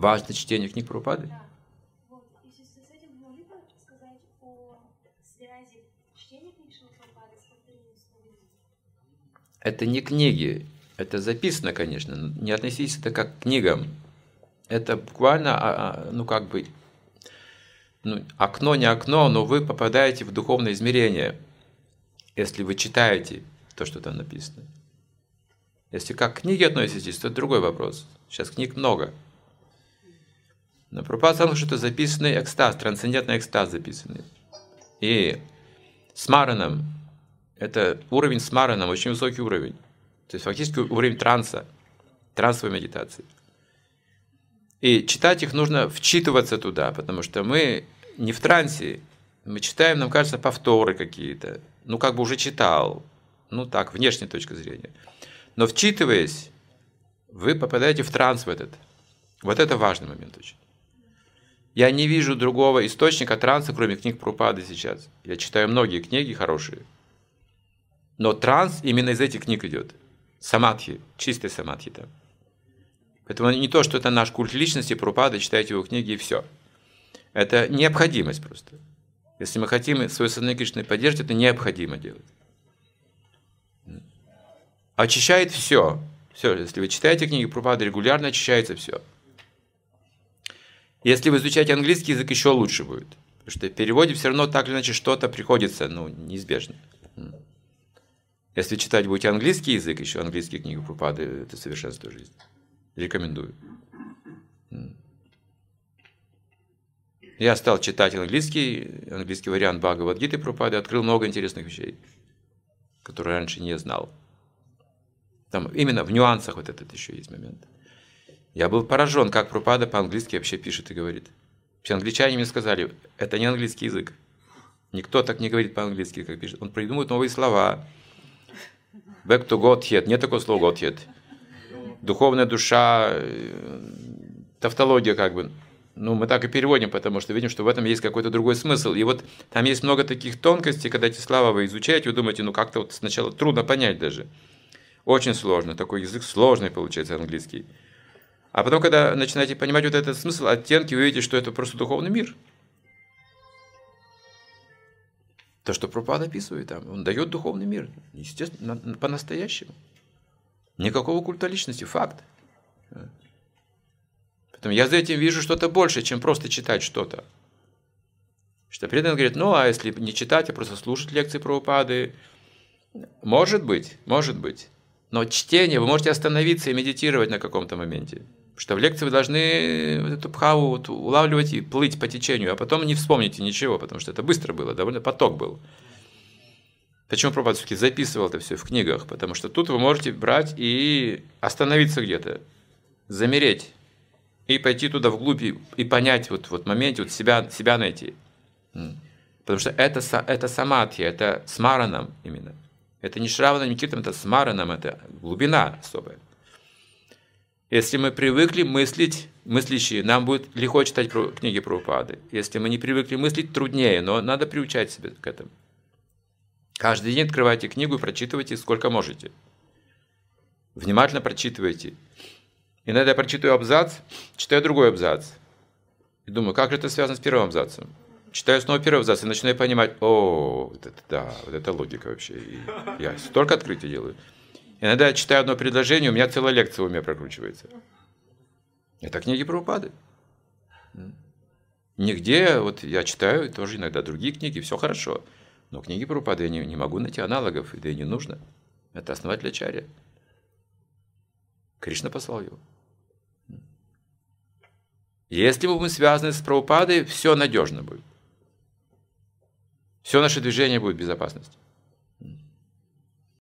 Важно чтение книг Прабхупады? Да. Вот. Это не книги, это записано, конечно, но не относитесь это как к книгам. Это буквально, а, а, ну как бы, ну, окно не окно, но вы попадаете в духовное измерение, если вы читаете то, что там написано. Если как к книге относитесь, то это другой вопрос. Сейчас книг много. Но Прабхупада сказал, что это записанный экстаз, трансцендентный экстаз записанный. И с Мараном, это уровень с Мараном, очень высокий уровень. То есть фактически уровень транса, трансовой медитации. И читать их нужно вчитываться туда, потому что мы не в трансе, мы читаем, нам кажется, повторы какие-то. Ну, как бы уже читал. Ну, так, внешней точки зрения. Но вчитываясь, вы попадаете в транс в этот. Вот это важный момент очень. Я не вижу другого источника транса, кроме книг Прупады сейчас. Я читаю многие книги хорошие. Но транс именно из этих книг идет. Самадхи, чистый самадхи там. Поэтому не то, что это наш культ личности, Прупада, читайте его книги и все. Это необходимость просто. Если мы хотим свою сознание Кришны поддерживать, это необходимо делать. Очищает все. Все, если вы читаете книги Прупады, регулярно очищается все. Если вы изучаете английский язык, еще лучше будет. Потому что в переводе все равно так или иначе что-то приходится, ну, неизбежно. Если читать будете английский язык, еще английские книги Прупады, это совершенство жизни. Рекомендую. Я стал читать английский, английский вариант Бхагавадгиты Прупады, открыл много интересных вещей, которые раньше не знал. Там именно в нюансах вот этот еще есть момент. Я был поражен, как Прупада по-английски вообще пишет и говорит. Все англичане мне сказали, это не английский язык. Никто так не говорит по-английски, как пишет. Он придумывает новые слова. Back to Godhead. Нет такого слова Godhead. Духовная душа, э, тавтология как бы. Ну, мы так и переводим, потому что видим, что в этом есть какой-то другой смысл. И вот там есть много таких тонкостей, когда эти слова вы изучаете, вы думаете, ну как-то вот сначала трудно понять даже. Очень сложно. Такой язык сложный получается английский. А потом, когда начинаете понимать вот этот смысл, оттенки, вы видите, что это просто духовный мир. То, что Пропад описывает там, он дает духовный мир, естественно, по-настоящему. Никакого культа личности, факт. Поэтому я за этим вижу что-то больше, чем просто читать что-то. Что преданный говорит, ну а если не читать, а просто слушать лекции про упады, может быть, может быть. Но чтение, вы можете остановиться и медитировать на каком-то моменте. Что в лекции вы должны эту пхаву вот улавливать и плыть по течению, а потом не вспомните ничего, потому что это быстро было, довольно поток был. Почему Прабхупад все-таки записывал это все в книгах? Потому что тут вы можете брать и остановиться где-то, замереть, и пойти туда вглубь и, и понять вот, вот моменте, вот себя, себя найти. Потому что это, это самадхи, это смараном именно. Это не шравана, не киртам, это смараном, это глубина особая. Если мы привыкли мыслить, мыслящие, нам будет легко читать про, книги про упады. Если мы не привыкли мыслить, труднее, но надо приучать себя к этому. Каждый день открывайте книгу и прочитывайте сколько можете. Внимательно прочитывайте. Иногда я прочитаю абзац, читаю другой абзац. И думаю, как же это связано с первым абзацем? Читаю снова первый абзац и начинаю понимать, о, вот это да, вот это логика вообще. И я столько открытий делаю. Иногда я читаю одно предложение, у меня целая лекция в уме прокручивается. Это книги про упады. Нигде, вот я читаю тоже иногда другие книги, все хорошо. Но книги про упады я не, не могу найти аналогов, да и не нужно. Это основатель Ачарья. Кришна послал его. Если бы мы связаны с Прабхупадой, все надежно будет. Все наше движение будет в безопасности.